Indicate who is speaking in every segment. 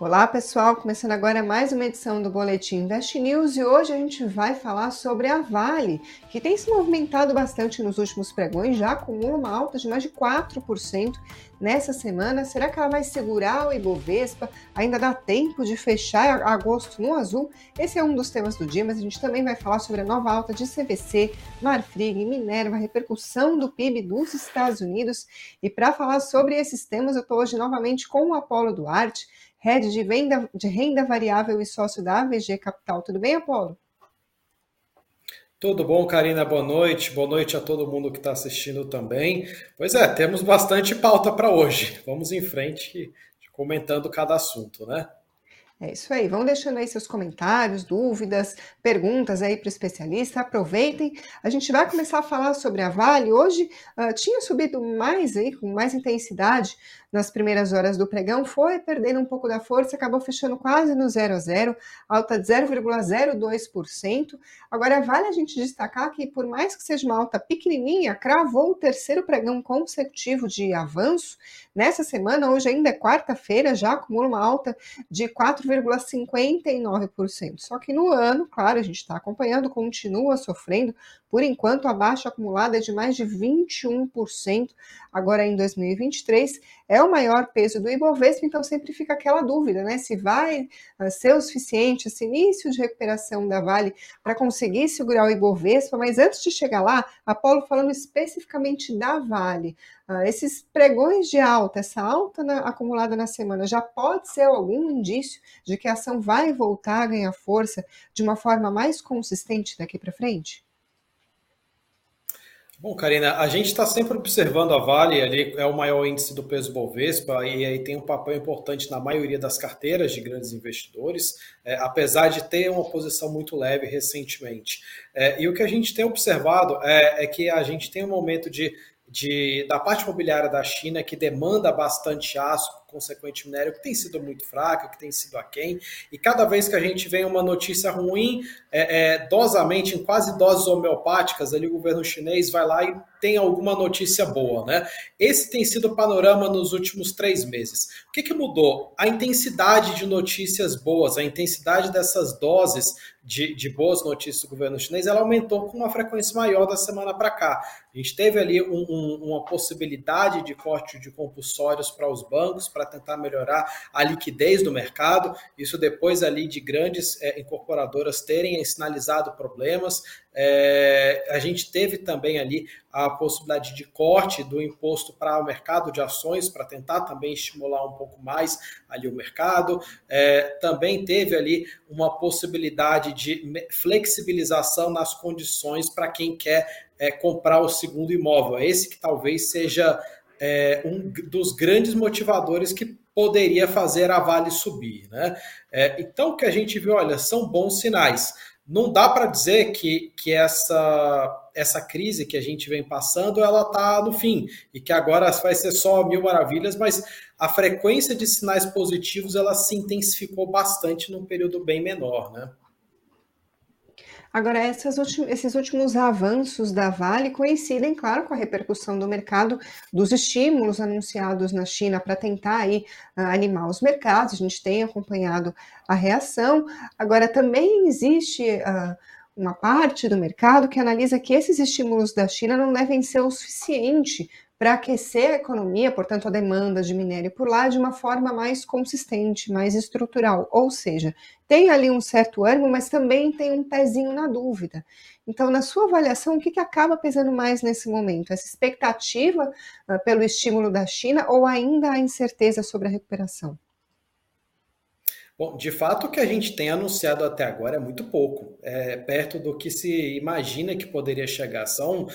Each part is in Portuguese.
Speaker 1: Olá pessoal, começando agora mais uma edição do Boletim Invest News e hoje a gente vai falar sobre a Vale, que tem se movimentado bastante nos últimos pregões, já acumula uma alta de mais de 4% nessa semana. Será que ela vai segurar o Ibovespa? Ainda dá tempo de fechar agosto no azul? Esse é um dos temas do dia, mas a gente também vai falar sobre a nova alta de CVC, Marfrig, Minerva, a repercussão do PIB dos Estados Unidos. E para falar sobre esses temas, eu estou hoje novamente com o Apolo Duarte head de, venda, de renda variável e sócio da AVG Capital. Tudo bem, Apolo?
Speaker 2: Tudo bom, Karina? Boa noite. Boa noite a todo mundo que está assistindo também. Pois é, temos bastante pauta para hoje. Vamos em frente comentando cada assunto, né?
Speaker 1: É isso aí. Vão deixando aí seus comentários, dúvidas, perguntas aí para o especialista. Aproveitem. A gente vai começar a falar sobre a Vale. Hoje uh, tinha subido mais aí, com mais intensidade nas primeiras horas do pregão, foi perdendo um pouco da força, acabou fechando quase no 0 a 0, alta de 0,02%. Agora vale a gente destacar que por mais que seja uma alta pequenininha, cravou o terceiro pregão consecutivo de avanço nessa semana, hoje ainda é quarta-feira, já acumula uma alta de 4 4,59%. Só que no ano, claro, a gente está acompanhando, continua sofrendo, por enquanto a baixa acumulada é de mais de 21%, agora em 2023, é o maior peso do Ibovespa, então sempre fica aquela dúvida, né? Se vai ah, ser o suficiente esse início de recuperação da Vale para conseguir segurar o Ibovespa, mas antes de chegar lá, Apolo falando especificamente da Vale, uh, esses pregões de alta, essa alta na, acumulada na semana, já pode ser algum indício de que a ação vai voltar a ganhar força de uma forma mais consistente daqui para frente?
Speaker 2: Bom, Karina, a gente está sempre observando a Vale, ali é o maior índice do peso Bovespa e aí tem um papel importante na maioria das carteiras de grandes investidores, é, apesar de ter uma posição muito leve recentemente. É, e o que a gente tem observado é, é que a gente tem um momento de, de, da parte imobiliária da China que demanda bastante aço consequente minério que tem sido muito fraca, que tem sido aquém, e cada vez que a gente vem uma notícia ruim, é, é, dosamente, em quase doses homeopáticas, ali o governo chinês vai lá e tem alguma notícia boa, né? Esse tem sido o panorama nos últimos três meses. O que, que mudou? A intensidade de notícias boas, a intensidade dessas doses de, de, boas notícias do governo chinês, ela aumentou com uma frequência maior da semana para cá. A gente teve ali um, um, uma possibilidade de corte de compulsórios para os bancos, para tentar melhorar a liquidez do mercado. Isso depois ali de grandes é, incorporadoras terem sinalizado problemas. É, a gente teve também ali a possibilidade de corte do imposto para o mercado de ações, para tentar também estimular um pouco mais ali o mercado. É, também teve ali uma possibilidade de flexibilização nas condições para quem quer é, comprar o segundo imóvel. Esse que talvez seja é, um dos grandes motivadores que poderia fazer a Vale subir. Né? É, então, o que a gente viu, olha, são bons sinais. Não dá para dizer que, que essa, essa crise que a gente vem passando, ela está no fim, e que agora vai ser só mil maravilhas, mas a frequência de sinais positivos, ela se intensificou bastante num período bem menor, né?
Speaker 1: Agora, esses últimos avanços da Vale coincidem, claro, com a repercussão do mercado dos estímulos anunciados na China para tentar aí uh, animar os mercados. A gente tem acompanhado a reação. Agora, também existe uh, uma parte do mercado que analisa que esses estímulos da China não devem ser o suficiente para aquecer a economia, portanto, a demanda de minério por lá de uma forma mais consistente, mais estrutural. Ou seja, tem ali um certo ânimo, mas também tem um pezinho na dúvida. Então, na sua avaliação, o que, que acaba pesando mais nesse momento? Essa expectativa uh, pelo estímulo da China ou ainda a incerteza sobre a recuperação?
Speaker 2: Bom, de fato, o que a gente tem anunciado até agora é muito pouco, é perto do que se imagina que poderia chegar. São,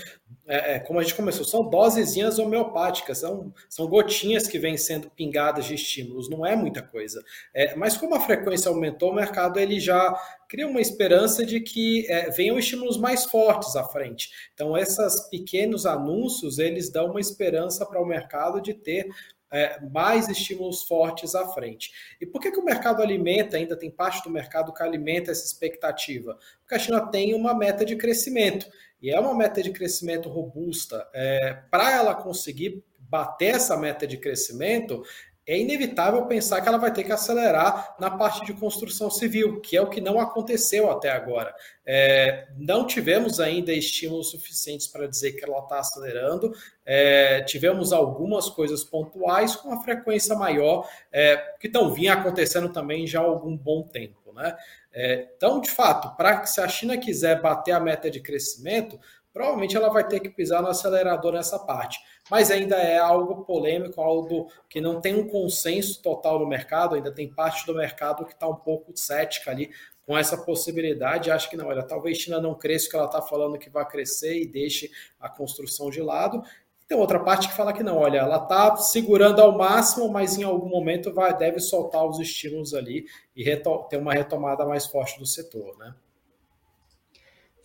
Speaker 2: é, é como a gente começou, são dosezinhas homeopáticas, são, são gotinhas que vêm sendo pingadas de estímulos, não é muita coisa. É, mas como a frequência aumentou, o mercado ele já cria uma esperança de que é, venham estímulos mais fortes à frente. Então, esses pequenos anúncios, eles dão uma esperança para o mercado de ter é, mais estímulos fortes à frente. E por que, que o mercado alimenta, ainda tem parte do mercado que alimenta essa expectativa? Porque a China tem uma meta de crescimento, e é uma meta de crescimento robusta. É, Para ela conseguir bater essa meta de crescimento, é inevitável pensar que ela vai ter que acelerar na parte de construção civil, que é o que não aconteceu até agora. É, não tivemos ainda estímulos suficientes para dizer que ela está acelerando. É, tivemos algumas coisas pontuais com uma frequência maior, é, que estão vinha acontecendo também já há algum bom tempo. Né? É, então, de fato, para se a China quiser bater a meta de crescimento, provavelmente ela vai ter que pisar no acelerador nessa parte. Mas ainda é algo polêmico, algo que não tem um consenso total no mercado, ainda tem parte do mercado que está um pouco cética ali com essa possibilidade. Acho que não, olha, talvez China não cresça que ela está falando que vai crescer e deixe a construção de lado. Tem outra parte que fala que não, olha, ela está segurando ao máximo, mas em algum momento vai, deve soltar os estímulos ali e ter uma retomada mais forte do setor, né?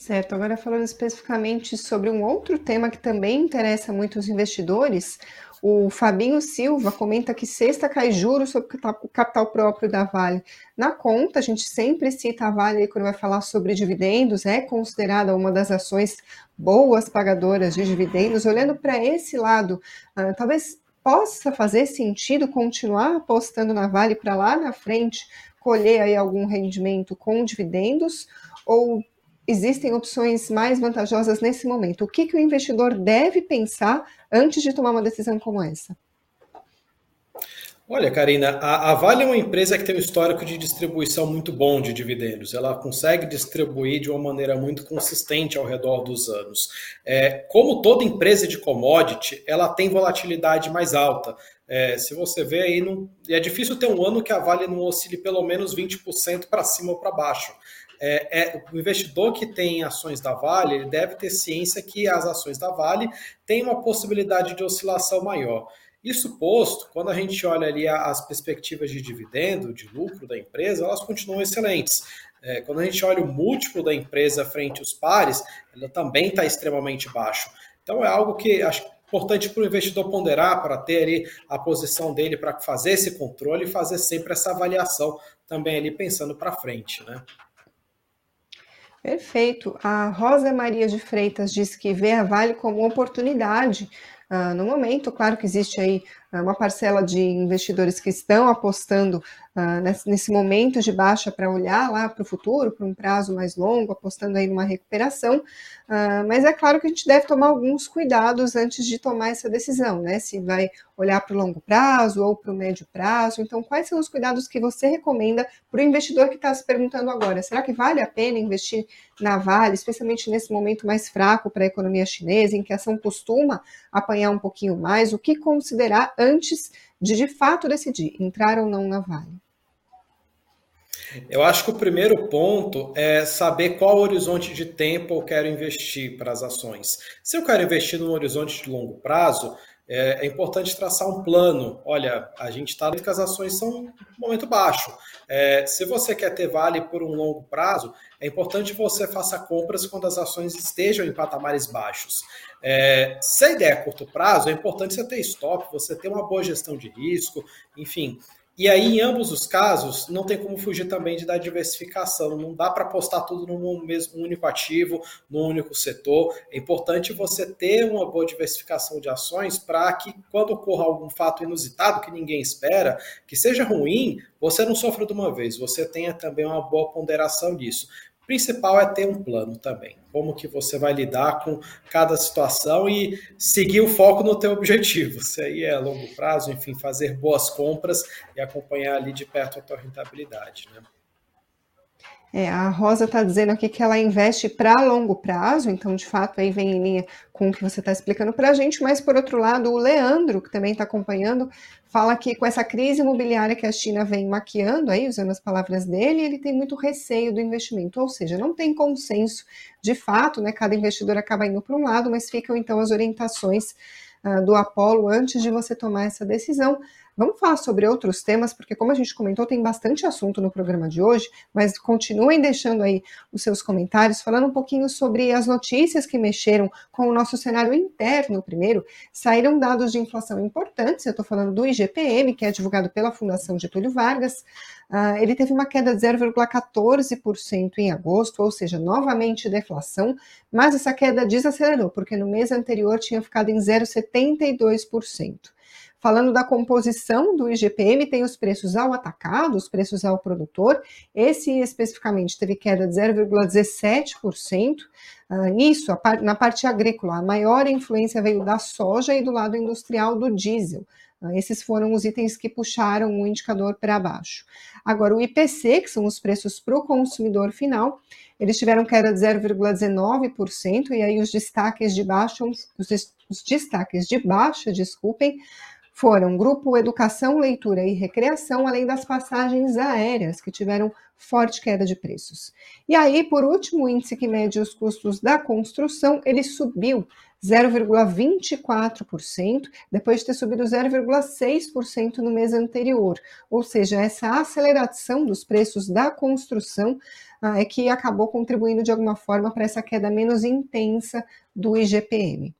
Speaker 1: Certo, agora falando especificamente sobre um outro tema que também interessa muito os investidores, o Fabinho Silva comenta que sexta cai juros sobre o capital próprio da Vale. Na conta, a gente sempre cita a Vale quando vai falar sobre dividendos, é considerada uma das ações boas pagadoras de dividendos. Olhando para esse lado, uh, talvez possa fazer sentido continuar apostando na Vale para lá na frente colher aí algum rendimento com dividendos ou existem opções mais vantajosas nesse momento. O que, que o investidor deve pensar antes de tomar uma decisão como essa?
Speaker 2: Olha, Karina, a, Vale é uma empresa que tem um histórico de distribuição muito bom de dividendos. Ela consegue distribuir de uma maneira muito consistente ao redor dos anos. É, como toda empresa de commodity, ela tem volatilidade mais alta. É, se você vê aí, não, é difícil ter um ano que a Vale não oscile pelo menos 20% para cima ou para baixo é, é, o investidor que tem ações da Vale, ele deve ter ciência que as ações da Vale têm uma possibilidade de oscilação maior. Isso posto, quando a gente olha ali as perspectivas de dividendo, de lucro da empresa, elas continuam excelentes. É, quando a gente olha o múltiplo da empresa frente aos pares, ela também está extremamente baixo. Então é algo que acho importante para o investidor ponderar, para ter ali a posição dele, para fazer esse controle e fazer sempre essa avaliação também ali pensando para frente, né?
Speaker 1: Perfeito. A Rosa Maria de Freitas diz que vê a Vale como oportunidade uh, no momento. Claro que existe aí uma parcela de investidores que estão apostando uh, nesse, nesse, momento de baixa para olhar lá para o futuro, para um prazo mais longo, apostando aí numa recuperação. mas é claro que a gente deve tomar alguns cuidados antes de tomar essa decisão, né? Se vai olhar para o longo prazo ou para o médio prazo. Então, quais são os cuidados que você recomenda para o investidor que está se perguntando agora? Será que vale a pena investir na Vale, especialmente nesse momento mais fraco para a economia chinesa, em que a ação costuma apanhar um pouquinho mais? O que considerar antes de de fato decidir entrar ou não na Vale?
Speaker 2: Eu acho que o primeiro ponto é saber qual horizonte de tempo eu quero investir para as ações. Se eu quero investir num horizonte de longo prazo, é, é importante traçar um plano. Olha, a gente está que as ações são um momento baixo. É, se você quer ter vale por um longo prazo, é importante você faça compras quando as ações estejam em patamares baixos. É, se a ideia é curto prazo, é importante você ter stop, você ter uma boa gestão de risco, enfim. E aí, em ambos os casos, não tem como fugir também de dar diversificação. Não dá para apostar tudo num mesmo único ativo, num único setor. É importante você ter uma boa diversificação de ações para que, quando ocorra algum fato inusitado que ninguém espera, que seja ruim, você não sofra de uma vez. Você tenha também uma boa ponderação disso principal é ter um plano também. Como que você vai lidar com cada situação e seguir o foco no teu objetivo. Se aí é longo prazo, enfim, fazer boas compras e acompanhar ali de perto a tua rentabilidade, né?
Speaker 1: É, a Rosa está dizendo aqui que ela investe para longo prazo, então de fato aí vem em linha com o que você está explicando para a gente, mas por outro lado, o Leandro, que também está acompanhando, fala que com essa crise imobiliária que a China vem maquiando, aí, usando as palavras dele, ele tem muito receio do investimento, ou seja, não tem consenso de fato, né? Cada investidor acaba indo para um lado, mas ficam então as orientações uh, do Apolo antes de você tomar essa decisão. Vamos falar sobre outros temas, porque como a gente comentou, tem bastante assunto no programa de hoje, mas continuem deixando aí os seus comentários, falando um pouquinho sobre as notícias que mexeram com o nosso cenário interno primeiro. Saíram dados de inflação importantes, eu estou falando do IGPM, que é divulgado pela Fundação Getúlio Vargas. Uh, ele teve uma queda de 0,14% em agosto, ou seja, novamente deflação, mas essa queda desacelerou, porque no mês anterior tinha ficado em 0,72%. Falando da composição do IGPM, tem os preços ao atacado, os preços ao produtor. Esse especificamente teve queda de 0,17%. Uh, nisso, na parte agrícola, a maior influência veio da soja e do lado industrial do diesel. Uh, esses foram os itens que puxaram o indicador para baixo. Agora, o IPC, que são os preços para o consumidor final, eles tiveram queda de 0,19%, e aí os destaques de baixa, os, os destaques de baixa, desculpem, foram Grupo Educação, Leitura e Recreação, além das passagens aéreas, que tiveram forte queda de preços. E aí, por último, o índice que mede os custos da construção, ele subiu 0,24%, depois de ter subido 0,6% no mês anterior. Ou seja, essa aceleração dos preços da construção ah, é que acabou contribuindo de alguma forma para essa queda menos intensa do IGPM.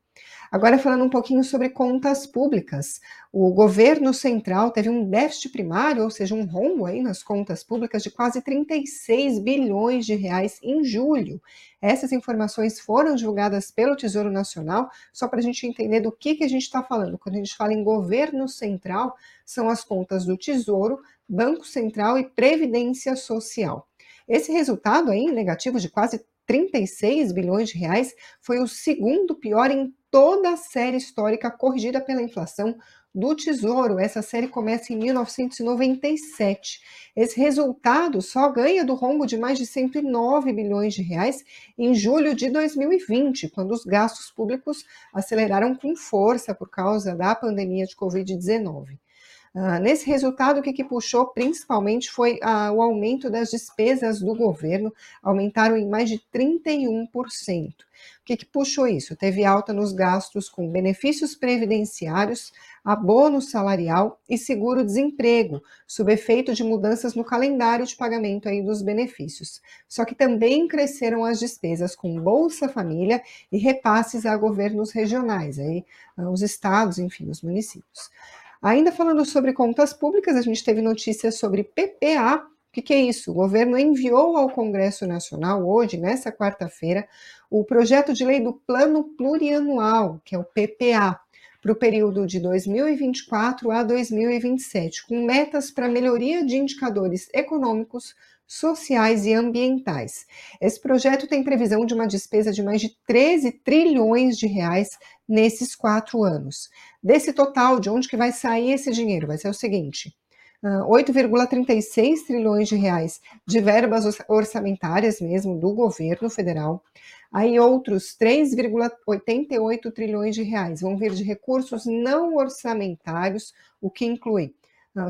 Speaker 1: Agora, falando um pouquinho sobre contas públicas, o governo central teve um déficit primário, ou seja, um rombo aí nas contas públicas de quase 36 bilhões de reais em julho. Essas informações foram divulgadas pelo Tesouro Nacional, só para a gente entender do que, que a gente está falando. Quando a gente fala em governo central, são as contas do Tesouro, Banco Central e Previdência Social. Esse resultado aí, negativo de quase 36 bilhões de reais, foi o segundo pior em toda a série histórica corrigida pela inflação do Tesouro. Essa série começa em 1997. Esse resultado só ganha do rombo de mais de 109 bilhões de reais em julho de 2020, quando os gastos públicos aceleraram com força por causa da pandemia de Covid-19. Uh, nesse resultado, o que, que puxou principalmente foi uh, o aumento das despesas do governo, aumentaram em mais de 31%. O que, que puxou isso? Teve alta nos gastos com benefícios previdenciários, abono salarial e seguro-desemprego, sob efeito de mudanças no calendário de pagamento aí dos benefícios. Só que também cresceram as despesas com Bolsa Família e repasses a governos regionais, aí, uh, os estados, enfim, os municípios. Ainda falando sobre contas públicas, a gente teve notícias sobre PPA. O que, que, é isso? O governo enviou ao Congresso Nacional hoje, nessa quarta-feira, o projeto de lei do Plano Plurianual, que é o PPA, para o período de 2024 a 2027, com metas para melhoria de indicadores econômicos, sociais e ambientais. Esse projeto tem previsão de uma despesa de mais de 13 trilhões de reais nesses quatro anos. Desse total, de onde que vai sair esse dinheiro? Vai ser o seguinte: 8,36 ah, trilhões de reais de verbas orçamentárias mesmo do governo federal. Aí outros 3,88 trilhões de reais vão vir de recursos não orçamentários, o que inclui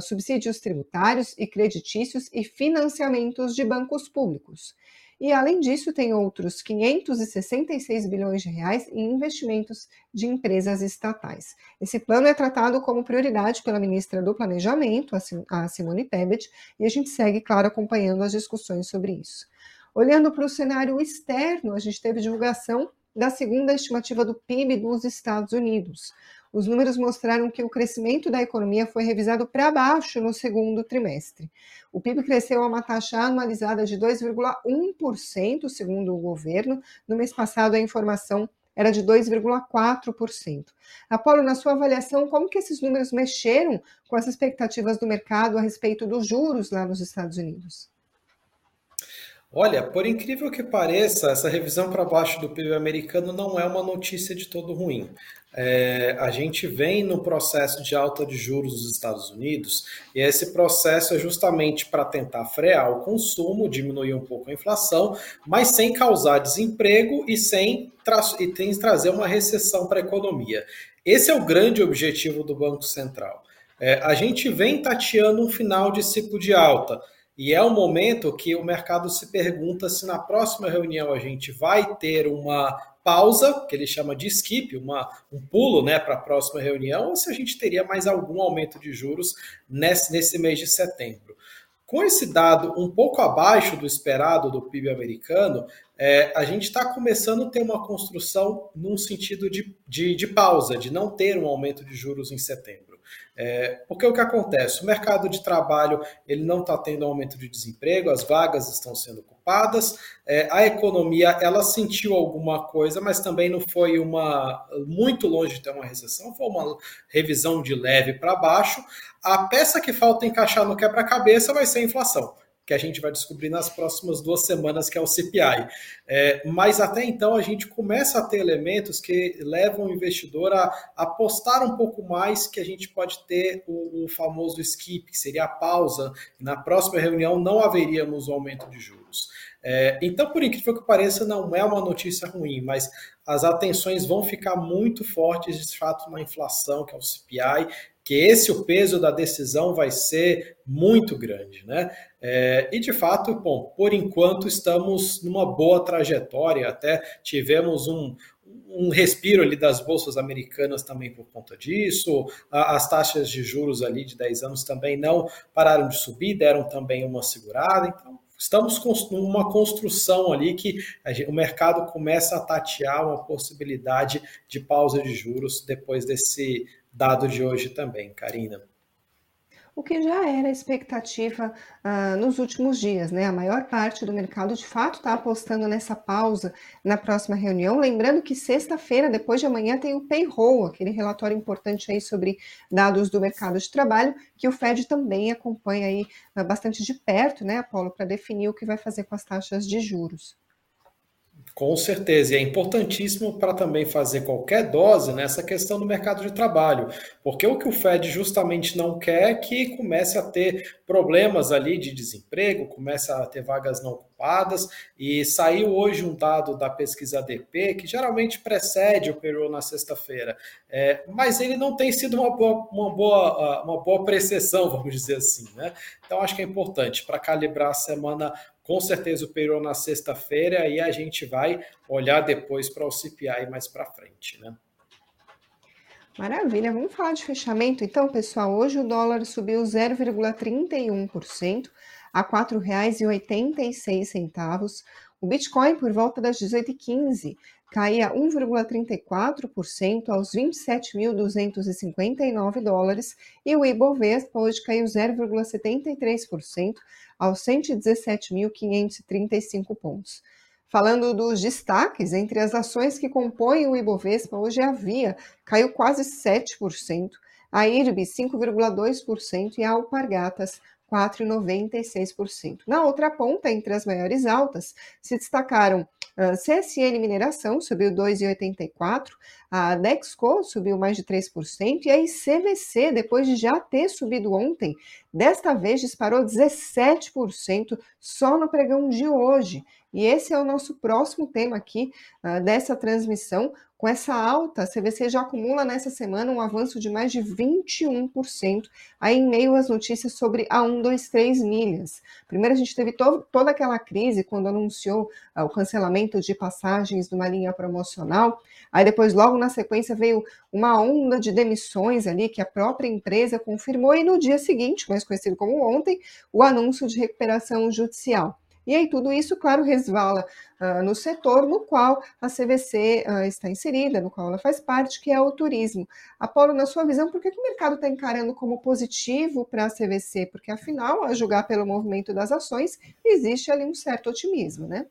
Speaker 1: subsídios tributários e creditícios e financiamentos de bancos públicos. E, além disso, tem outros 566 bilhões de reais em investimentos de empresas estatais. Esse plano é tratado como prioridade pela ministra do Planejamento, a Simone Tebet, e a gente segue, claro, acompanhando as discussões sobre isso. Olhando para o cenário externo, a gente teve divulgação da segunda estimativa do PIB dos Estados Unidos os números mostraram que o crescimento da economia foi revisado para baixo no segundo trimestre. O PIB cresceu a uma taxa anualizada de 2,1%, segundo o governo. No mês passado, a informação era de 2,4%. Apolo, na sua avaliação, como que esses números mexeram com as expectativas do mercado a respeito dos juros lá nos Estados Unidos?
Speaker 2: Olha, por incrível que pareça, essa revisão para baixo do PIB americano não é uma notícia de todo ruim. É, a gente vem no processo de alta de juros dos Estados Unidos e esse processo é justamente para tentar frear o consumo, diminuir um pouco a inflação, mas sem causar desemprego e sem tra e trazer uma recessão para a economia. Esse é o grande objetivo do Banco Central. É, a gente vem tateando um final de ciclo de alta. E é o momento que o mercado se pergunta se na próxima reunião a gente vai ter uma pausa, que ele chama de skip, uma, um pulo né, para a próxima reunião, ou se a gente teria mais algum aumento de juros nesse, nesse mês de setembro. Com esse dado um pouco abaixo do esperado do PIB americano, é, a gente está começando a ter uma construção num sentido de, de, de pausa, de não ter um aumento de juros em setembro. É, porque o que acontece? O mercado de trabalho ele não está tendo aumento de desemprego, as vagas estão sendo ocupadas, é, a economia ela sentiu alguma coisa, mas também não foi uma muito longe de ter uma recessão, foi uma revisão de leve para baixo. A peça que falta encaixar no quebra-cabeça vai ser a inflação que a gente vai descobrir nas próximas duas semanas, que é o CPI. É, mas até então a gente começa a ter elementos que levam o investidor a apostar um pouco mais que a gente pode ter o, o famoso skip, que seria a pausa. Na próxima reunião não haveríamos o aumento de juros. É, então, por incrível que pareça, não é uma notícia ruim, mas as atenções vão ficar muito fortes de fato na inflação, que é o CPI, que esse o peso da decisão vai ser muito grande, né? É, e de fato, bom, por enquanto estamos numa boa trajetória, até tivemos um, um respiro ali das bolsas americanas também por conta disso. As taxas de juros ali de 10 anos também não pararam de subir, deram também uma segurada. Então, estamos numa construção ali que o mercado começa a tatear uma possibilidade de pausa de juros depois desse dado de hoje também, Karina.
Speaker 1: O que já era expectativa uh, nos últimos dias, né? A maior parte do mercado de fato está apostando nessa pausa na próxima reunião. Lembrando que sexta-feira, depois de amanhã, tem o payroll, aquele relatório importante aí sobre dados do mercado de trabalho, que o Fed também acompanha aí uh, bastante de perto, né, Apolo, para definir o que vai fazer com as taxas de juros.
Speaker 2: Com certeza, e é importantíssimo para também fazer qualquer dose nessa questão do mercado de trabalho, porque o que o Fed justamente não quer é que comece a ter problemas ali de desemprego, comece a ter vagas não ocupadas, e saiu hoje um dado da pesquisa ADP, que geralmente precede o payroll na sexta-feira, é, mas ele não tem sido uma boa, uma, boa, uma boa precessão, vamos dizer assim, né? Então acho que é importante para calibrar a semana com certeza o payroll na sexta-feira e a gente vai olhar depois para o CPI mais para frente, né?
Speaker 1: Maravilha, vamos falar de fechamento então, pessoal. Hoje o dólar subiu 0,31% a R$ 4,86. O Bitcoin, por volta das 18h15, caía 1,34% aos 27.259 dólares e o Ibovespa hoje caiu 0,73% aos 117.535 pontos. Falando dos destaques, entre as ações que compõem o Ibovespa, hoje a Via caiu quase 7%, a IRB 5,2% e a Alpargatas 4,96%. Na outra ponta, entre as maiores altas, se destacaram a CSN Mineração, subiu 2,84%, a Dexco subiu mais de 3%, e a ICVC, depois de já ter subido ontem, desta vez disparou 17% só no pregão de hoje. E esse é o nosso próximo tema aqui uh, dessa transmissão. Com essa alta, a CVC já acumula nessa semana um avanço de mais de 21%, aí em meio às notícias sobre a 123 milhas. Primeiro, a gente teve to toda aquela crise quando anunciou uh, o cancelamento de passagens de uma linha promocional. Aí depois, logo na sequência, veio uma onda de demissões ali que a própria empresa confirmou, e no dia seguinte, mais conhecido como ontem, o anúncio de recuperação judicial. E aí tudo isso, claro, resvala uh, no setor no qual a CVC uh, ah, está inserida, no qual ela faz parte, que é o turismo. Apolo, na sua visão, por que, que o mercado está encarando como positivo para a CVC? Porque, afinal, a julgar pelo movimento das ações, existe ali um certo otimismo, né?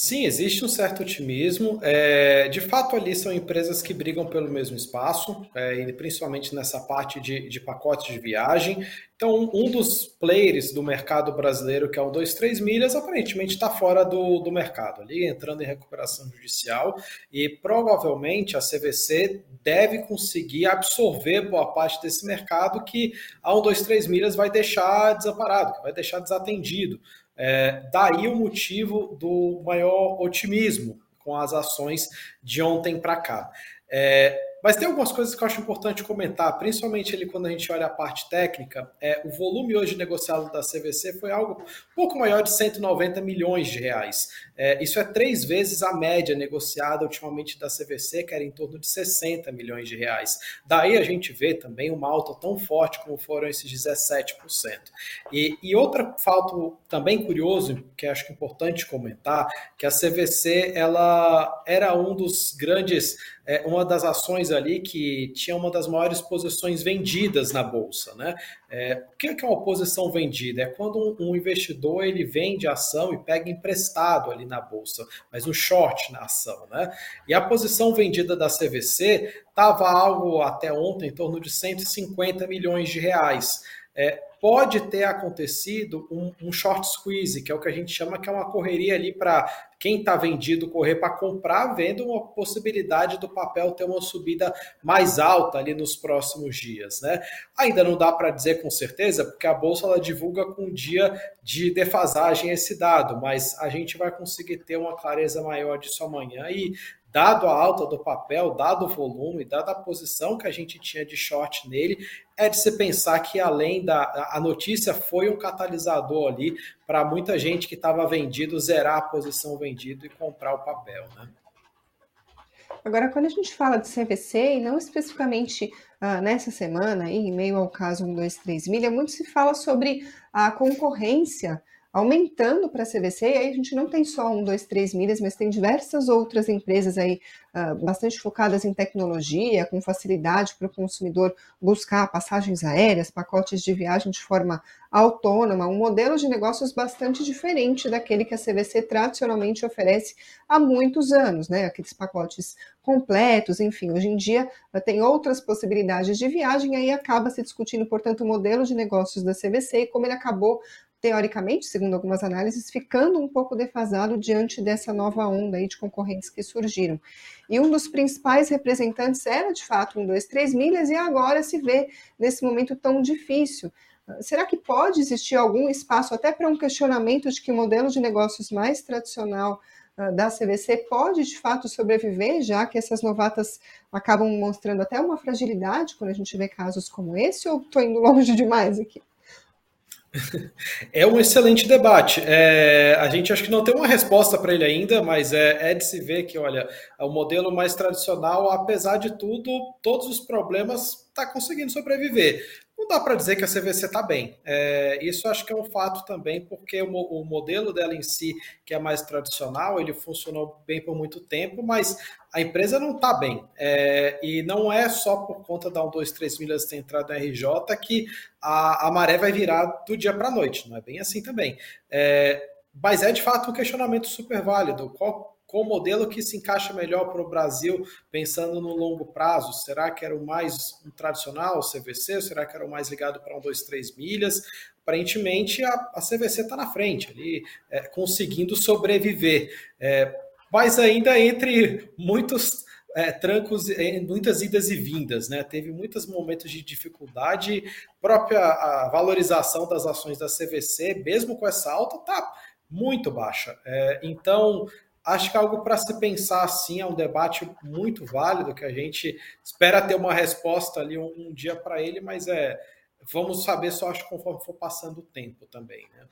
Speaker 2: Sim, existe um certo otimismo. É, de fato, ali são empresas que brigam pelo mesmo espaço, é, principalmente nessa parte de, de pacotes de viagem. Então, um dos players do mercado brasileiro, que é o 23 milhas, aparentemente está fora do, do mercado, ali entrando em recuperação judicial, e provavelmente a CVC deve conseguir absorver boa parte desse mercado que a 123 milhas vai deixar desamparado, vai deixar desatendido. É, daí o motivo do maior otimismo com as ações de ontem para cá. É, mas tem algumas coisas que eu acho importante comentar, principalmente ali quando a gente olha a parte técnica. É, o volume hoje negociado da CVC foi algo um pouco maior de 190 milhões de reais. É, isso é três vezes a média negociada ultimamente da CVC, que era em torno de 60 milhões de reais. Daí a gente vê também uma alta tão forte como foram esses 17%. E, e outro fato também curioso, que acho que é importante comentar, que a CVC ela era um dos grandes, é, uma das ações ali que tinham uma das maiores posições vendidas na bolsa, né? É, o que é uma posição vendida? É quando um, investidor ele vende a ação e pega emprestado ali na bolsa, mas um short na ação, né? E a posição vendida da CVC estava algo até ontem em torno de 150 milhões de reais. É, pode ter acontecido um, um, short squeeze, que é o que a gente chama que é uma correria ali para quem está vendido correr para comprar, vendo uma possibilidade do papel ter uma subida mais alta ali nos próximos dias, né? Ainda não dá para dizer com certeza, porque a bolsa ela divulga com um dia de defasagem esse dado, mas a gente vai conseguir ter uma clareza maior disso amanhã e dado a alta do papel, dado o volume, dada a posição que a gente tinha de short nele, é de se pensar que além da a notícia foi um catalisador ali para muita gente que estava vendido zerar a posição vendida e comprar o papel, né?
Speaker 1: Agora, quando a gente fala de CVC, e não especificamente uh, nessa semana, em meio ao caso 123 milha, muito se fala sobre a concorrência aumentando para a CVC, e aí a gente não tem só um, dois, três milhas, mas tem diversas outras empresas aí uh, bastante focadas em tecnologia, com facilidade para o consumidor buscar passagens aéreas, pacotes de viagem de forma autônoma, um modelo de negócios bastante diferente daquele que a CVC tradicionalmente oferece há muitos anos, né? Aqueles pacotes completos, enfim, hoje em dia uh, tem outras possibilidades de viagem, aí acaba se discutindo, portanto, o modelo de negócios da CVC e como ele acabou teoricamente, segundo algumas análises, ficando um pouco defasado diante dessa nova onda de concorrentes que surgiram. E um dos principais representantes era, de fato, um, dois, três milhas, e agora se vê nesse momento tão difícil. Será que pode existir algum espaço até para um questionamento de que o modelo de negócios mais tradicional uh, da CVC pode de fato sobreviver, já que essas novatas acabam mostrando até uma fragilidade quando a gente vê casos como esse, ou estou indo longe demais aqui?
Speaker 2: É um excelente debate. É, a gente acho que não tem uma resposta para ele ainda, mas é, é, de se ver que, olha, é o modelo mais tradicional, apesar de tudo, todos os problemas está conseguindo sobreviver não dá para dizer que a CVC está bem. É, isso acho que é um fato também, porque o, o, modelo dela em si, que é mais tradicional, ele funcionou bem por muito tempo, mas a empresa não está bem. É, e não é só por conta da 1, 2, 3 milhas ter entrado na RJ que a, a maré vai virar do dia para a noite. Não é bem assim também. É, mas é de fato um questionamento super válido. Qual, qual modelo que se encaixa melhor para o Brasil, pensando no longo prazo? Será que era o mais um tradicional, CVC? Será que era o mais ligado para um, dois, três milhas? Aparentemente, a, a CVC está na frente, ali, é, conseguindo sobreviver. É, mas ainda entre muitos é, trancos, muitas idas e vindas, né? Teve muitos momentos de dificuldade, própria a valorização das ações da CVC, mesmo com essa alta, está muito baixa. É, então, acho que é algo para se pensar assim, é um debate muito válido que a gente espera ter uma resposta ali um, um dia para ele, mas é vamos saber só acho conforme for passando o tempo também, né?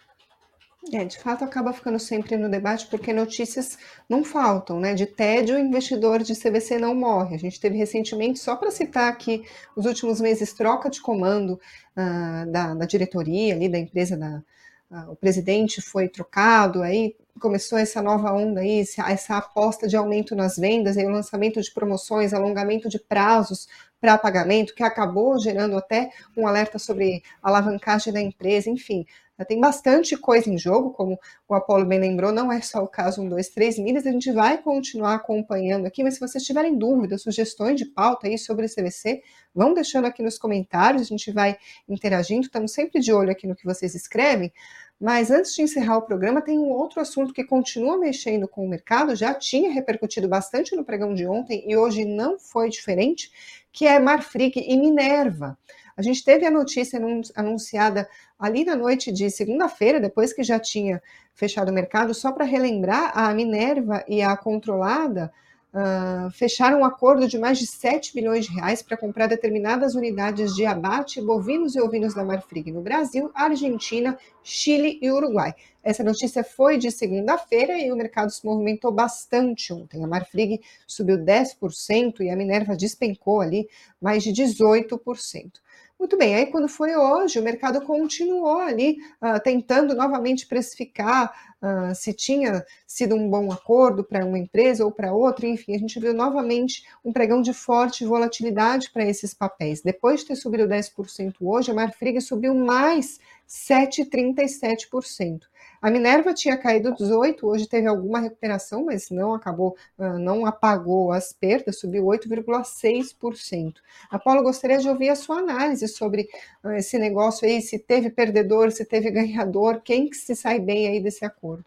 Speaker 1: É, de fato acaba ficando sempre no debate porque notícias não faltam, né? De tédio, investidor de CVC não morre. A gente teve recentemente, só para citar aqui, os últimos meses, troca de comando uh, da, da diretoria ali da empresa da, o presidente foi trocado, aí começou essa nova onda aí, essa aposta de aumento nas vendas, aí o lançamento de promoções, alongamento de prazos para pagamento, que acabou gerando até um alerta sobre alavancagem da empresa, enfim. Tem bastante coisa em jogo, como o Apolo bem lembrou, não é só o caso 1, 2, 3 milhas, a gente vai continuar acompanhando aqui, mas se vocês tiverem dúvidas, sugestões de pauta aí sobre o CVC, vão deixando aqui nos comentários, a gente vai interagindo, estamos sempre de olho aqui no que vocês escrevem, mas antes de encerrar o programa, tem um outro assunto que continua mexendo com o mercado, já tinha repercutido bastante no pregão de ontem e hoje não foi diferente, que é Marfrig e Minerva. A gente teve a notícia anunciada ali na noite de segunda-feira, depois que já tinha fechado o mercado, só para relembrar, a Minerva e a Controlada uh, fecharam um acordo de mais de 7 bilhões de reais para comprar determinadas unidades de abate bovinos e ovinos da Marfrig no Brasil, Argentina, Chile e Uruguai. Essa notícia foi de segunda-feira e o mercado se movimentou bastante ontem. A Marfrig subiu 10% e a Minerva despencou ali mais de 18%. Muito bem, aí quando foi hoje, o mercado continuou ali uh, tentando novamente precificar uh, se tinha sido um bom acordo para uma empresa ou para outra, enfim, a gente viu novamente um pregão de forte volatilidade para esses papéis. Depois de ter subido 10% hoje, a Marfrig subiu mais 7,37%. A Minerva tinha caído 18, hoje teve alguma recuperação, mas não acabou, ah, não apagou as perdas, subiu 8,6%. Apolo, gostaria de ouvir a sua análise sobre ah, esse negócio aí, se teve perdedor, se teve ganhador, quem que se sai bem aí desse acordo?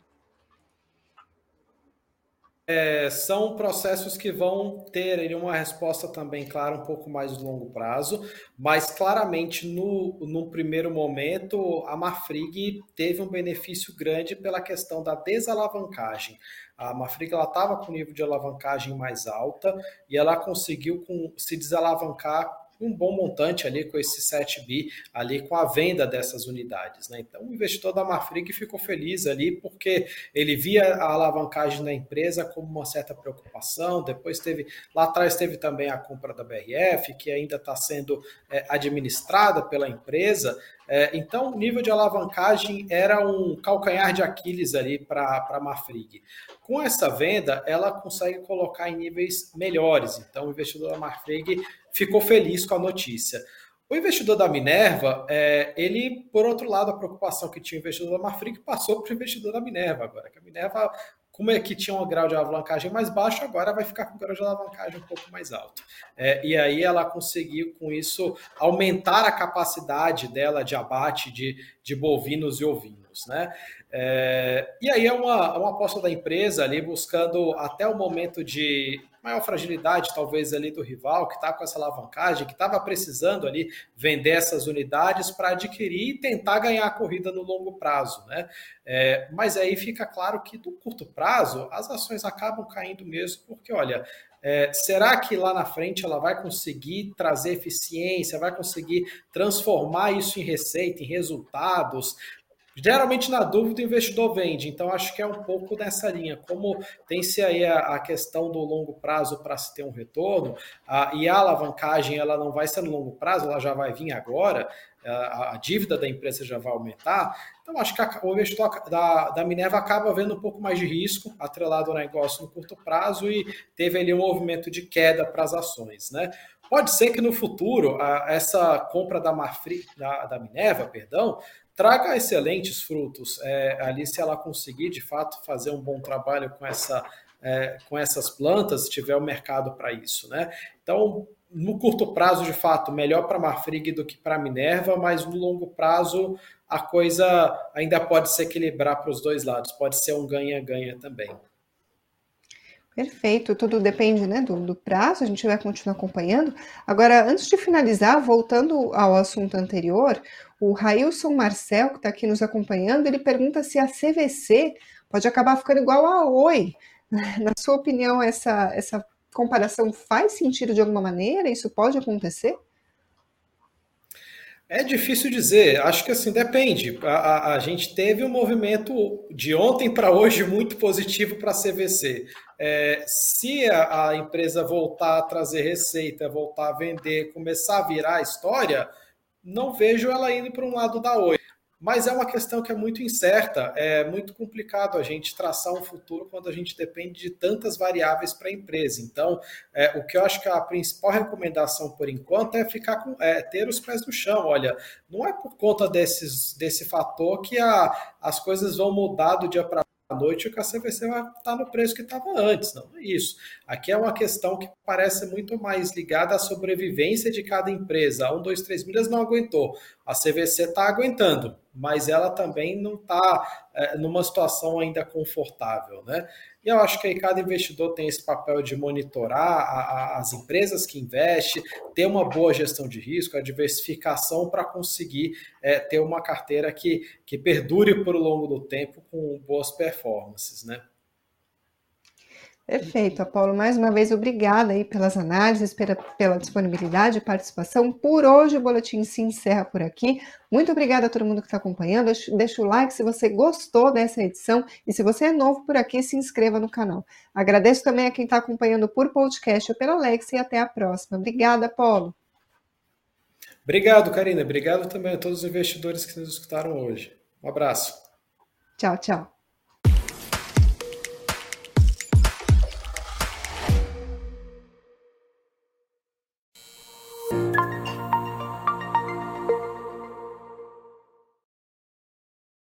Speaker 2: É, são processos que vão ter uma resposta também, claro, um pouco mais de longo prazo, mas claramente no, no primeiro momento a Marfrig teve um benefício grande pela questão da desalavancagem. A Marfrig estava com nível de alavancagem mais alta e ela conseguiu com, se desalavancar um bom montante ali com esse 7 bi ali com a venda dessas unidades. Né? Então o investidor da Marfrig ficou feliz ali porque ele via a alavancagem da empresa como uma certa preocupação. Depois teve lá atrás teve também a compra da BRF que ainda está sendo é, administrada pela empresa. É, então, o nível de alavancagem era um calcanhar de Aquiles ali para a Marfrig. Com essa venda, ela consegue colocar em níveis melhores. Então, o investidor da Marfrig ficou feliz com a notícia. O investidor da Minerva, é, ele, por outro lado, a preocupação que tinha o investidor da Marfrig passou para o investidor da Minerva agora, que a Minerva como é que tinha um grau de alavancagem mais baixo, agora vai ficar com um grau de alavancagem um pouco mais alto. É, e aí ela conseguiu, com isso, aumentar a capacidade dela de abate de, de bovinos e ovinos. Né? É, e aí é uma, uma aposta da empresa ali buscando até o momento de maior fragilidade, talvez, ali do rival, que está com essa alavancagem, que estava precisando ali vender essas unidades para adquirir e tentar ganhar a corrida no longo prazo. Né? É, mas aí fica claro que no curto prazo as ações acabam caindo mesmo, porque olha. É, será que lá na frente ela vai conseguir trazer eficiência, vai conseguir transformar isso em receita, em resultados? Geralmente, na dúvida, o investidor vende. Então, acho que é um pouco nessa linha. Como tem-se aí a, a, questão do longo prazo para se ter um retorno, a, e a alavancagem ela não vai ser no longo prazo, ela já vai vir agora, a, a dívida da empresa já vai aumentar. Então, acho que o investidor da, da Minerva acaba vendo um pouco mais de risco atrelado ao negócio no curto prazo e teve ali um movimento de queda para as ações. Né? Pode ser que no futuro essa compra da, Marfri, da, da Minerva, perdão, traga excelentes frutos é, ali se ela conseguir de fato fazer um bom trabalho com essa é, com essas plantas, se tiver o um mercado para isso, né? Então, no curto prazo, de fato, melhor para Marfrig do que para Minerva, mas no longo prazo a coisa ainda pode se equilibrar para os dois lados, pode ser um ganha-ganha também.
Speaker 1: Perfeito, tudo depende né, do, do, prazo, a gente vai continuar acompanhando. Agora, antes de finalizar, voltando ao assunto anterior, o Railson Marcel, que está aqui nos acompanhando, ele pergunta se a CVC pode acabar ficando igual a Oi. Na sua opinião, essa, essa comparação faz sentido de alguma maneira? Isso pode acontecer?
Speaker 2: É difícil dizer, acho que assim depende. A, a, a gente teve um movimento de ontem para hoje muito positivo para a CVC. É, se a, a, empresa voltar a trazer receita, voltar a vender, começar a virar a história, não vejo ela indo para um lado da Oi. Mas é uma questão que é muito incerta, é muito complicado a gente traçar um futuro quando a gente depende de tantas variáveis para a empresa. Então, é, o que eu acho que a principal recomendação por enquanto é ficar com é, ter os pés no chão. Olha, não é por conta desses, desse fator que a, as coisas vão mudar do dia para à noite o KCVC vai estar no preço que estava antes. Não é isso. Aqui é uma questão que parece muito mais ligada à sobrevivência de cada empresa. A 1, 2, 3 milhas não aguentou. A CVC está aguentando, mas ela também não está é, numa situação ainda confortável. Né? E eu acho que aí cada investidor tem esse papel de monitorar a, a, as empresas que investe, ter uma boa gestão de risco, a diversificação para conseguir é, ter uma carteira que, que perdure por longo do tempo com boas performances, né?
Speaker 1: Perfeito, Apolo. Mais uma vez, obrigada aí pelas análises, pela, pela disponibilidade e participação. Por hoje, o boletim se encerra por aqui. Muito obrigada a todo mundo que está acompanhando. Deixa, o like se você gostou dessa edição e se você é novo por aqui, se inscreva no canal. Agradeço também a quem está acompanhando por podcast ou pela Alexa e até a próxima. Obrigada, Apolo.
Speaker 2: Obrigado, Karina. Obrigado também a todos os investidores que nos escutaram hoje. Um abraço.
Speaker 1: Tchau, tchau.